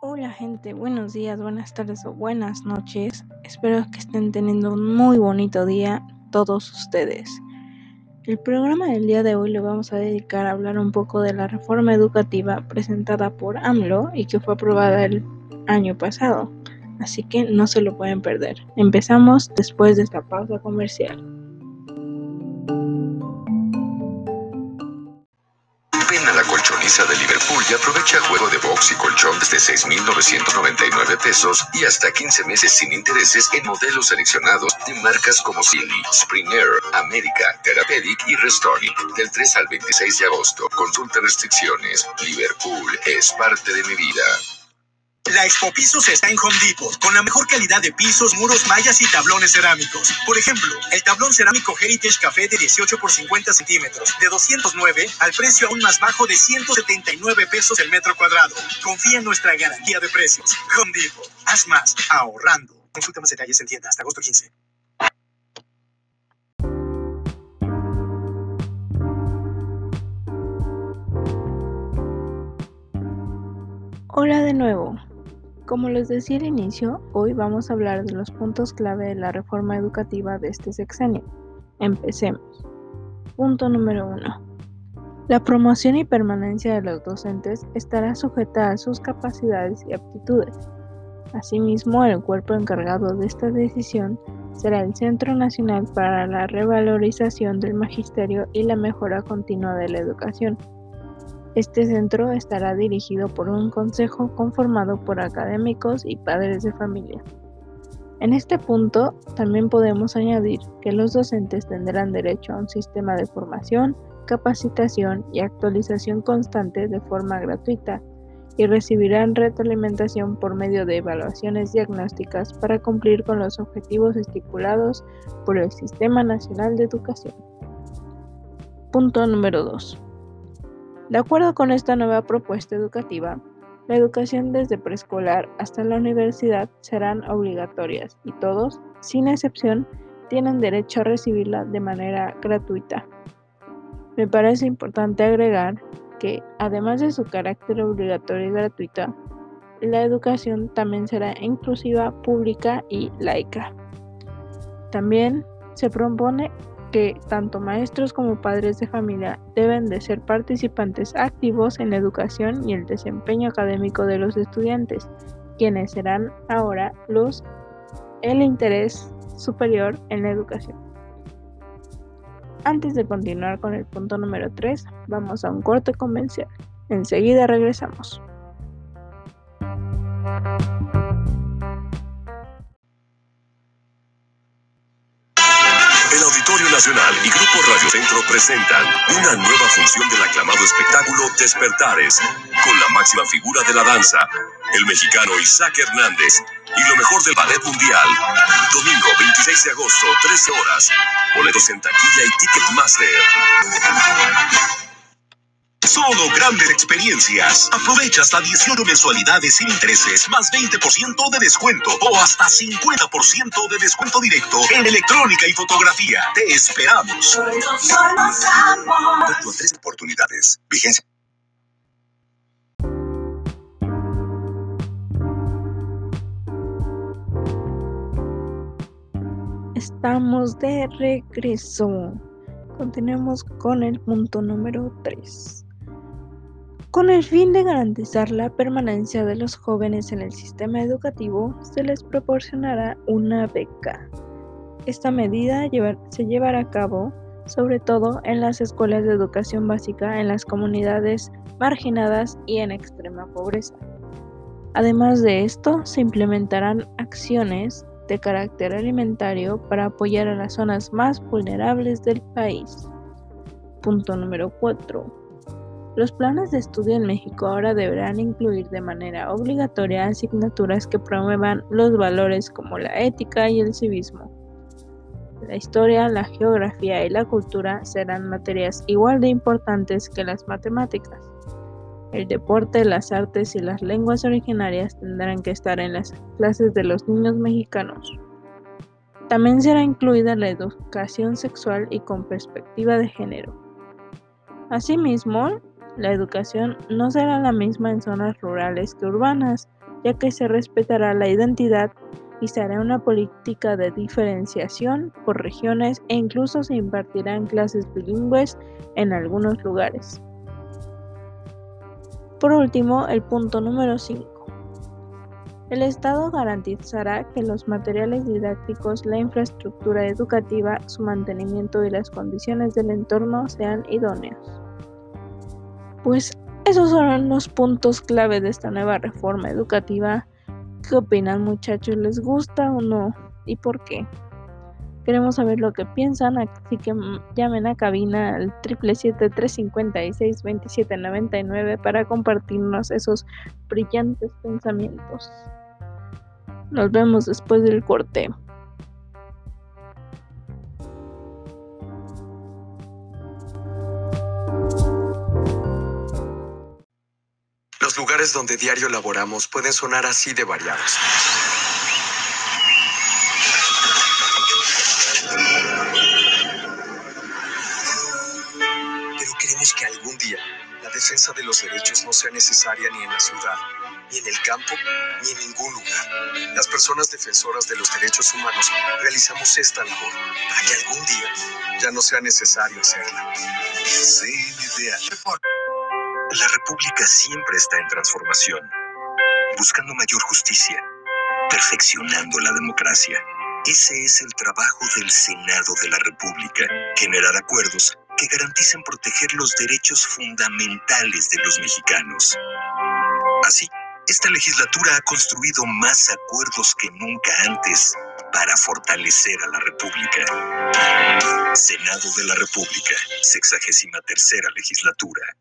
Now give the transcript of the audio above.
Hola gente, buenos días, buenas tardes o buenas noches. Espero que estén teniendo un muy bonito día todos ustedes. El programa del día de hoy lo vamos a dedicar a hablar un poco de la reforma educativa presentada por AMLO y que fue aprobada el año pasado. Así que no se lo pueden perder. Empezamos después de esta pausa comercial. De Liverpool y aprovecha juego de box y colchón desde 6.999 pesos y hasta 15 meses sin intereses en modelos seleccionados de marcas como Silly, Springer, América, Therapeutic y Restonic. Del 3 al 26 de agosto. Consulta restricciones. Liverpool es parte de mi vida. La Expo Pisos está en Home Depot, con la mejor calidad de pisos, muros, mallas y tablones cerámicos. Por ejemplo, el tablón cerámico Heritage Café de 18 por 50 centímetros, de 209, al precio aún más bajo de 179 pesos el metro cuadrado. Confía en nuestra garantía de precios. Home Depot, haz más, ahorrando. Consulta más detalles en tienda hasta agosto 15. Hola de nuevo. Como les decía al inicio, hoy vamos a hablar de los puntos clave de la reforma educativa de este sexenio. Empecemos. Punto número 1. La promoción y permanencia de los docentes estará sujeta a sus capacidades y aptitudes. Asimismo, el cuerpo encargado de esta decisión será el Centro Nacional para la Revalorización del Magisterio y la Mejora Continua de la Educación este centro estará dirigido por un consejo conformado por académicos y padres de familia. En este punto también podemos añadir que los docentes tendrán derecho a un sistema de formación, capacitación y actualización constante de forma gratuita y recibirán retroalimentación por medio de evaluaciones diagnósticas para cumplir con los objetivos estipulados por el Sistema Nacional de Educación. Punto número 2. De acuerdo con esta nueva propuesta educativa, la educación desde preescolar hasta la universidad serán obligatorias y todos, sin excepción, tienen derecho a recibirla de manera gratuita. Me parece importante agregar que, además de su carácter obligatorio y gratuita, la educación también será inclusiva, pública y laica. También se propone que tanto maestros como padres de familia deben de ser participantes activos en la educación y el desempeño académico de los estudiantes, quienes serán ahora los el interés superior en la educación. Antes de continuar con el punto número 3, vamos a un corte comercial. Enseguida regresamos. Nacional y Grupo Radio Centro presentan una nueva función del aclamado espectáculo Despertares, con la máxima figura de la danza, el mexicano Isaac Hernández, y lo mejor del ballet mundial. Domingo 26 de agosto, 13 horas. Boletos en taquilla y Ticketmaster. Solo grandes experiencias. Aprovecha hasta 18 mensualidades sin intereses, más 20% de descuento o hasta 50% de descuento directo en electrónica y fotografía. Te esperamos. Solo somos amor. tres oportunidades. Vigencia. Estamos de regreso. Continuemos con el punto número 3. Con el fin de garantizar la permanencia de los jóvenes en el sistema educativo, se les proporcionará una beca. Esta medida se llevará a cabo sobre todo en las escuelas de educación básica en las comunidades marginadas y en extrema pobreza. Además de esto, se implementarán acciones de carácter alimentario para apoyar a las zonas más vulnerables del país. Punto número 4 los planes de estudio en México ahora deberán incluir de manera obligatoria asignaturas que promuevan los valores como la ética y el civismo. La historia, la geografía y la cultura serán materias igual de importantes que las matemáticas. El deporte, las artes y las lenguas originarias tendrán que estar en las clases de los niños mexicanos. También será incluida la educación sexual y con perspectiva de género. Asimismo, la educación no será la misma en zonas rurales que urbanas, ya que se respetará la identidad y se hará una política de diferenciación por regiones e incluso se impartirán clases bilingües en algunos lugares. Por último, el punto número 5. El Estado garantizará que los materiales didácticos, la infraestructura educativa, su mantenimiento y las condiciones del entorno sean idóneos. Pues esos son los puntos clave de esta nueva reforma educativa. ¿Qué opinan muchachos? ¿Les gusta o no? ¿Y por qué? Queremos saber lo que piensan, así que llamen a cabina al 777-356-2799 para compartirnos esos brillantes pensamientos. Nos vemos después del corte. Lugares donde diario laboramos pueden sonar así de variados. Pero queremos que algún día la defensa de los derechos no sea necesaria ni en la ciudad, ni en el campo, ni en ningún lugar. Las personas defensoras de los derechos humanos realizamos esta labor para que algún día ya no sea necesario hacerla. Idea. La República siempre está en transformación, buscando mayor justicia, perfeccionando la democracia. Ese es el trabajo del Senado de la República, generar acuerdos que garanticen proteger los derechos fundamentales de los mexicanos. Así, esta legislatura ha construido más acuerdos que nunca antes para fortalecer a la República. Senado de la República, sexagésima tercera legislatura.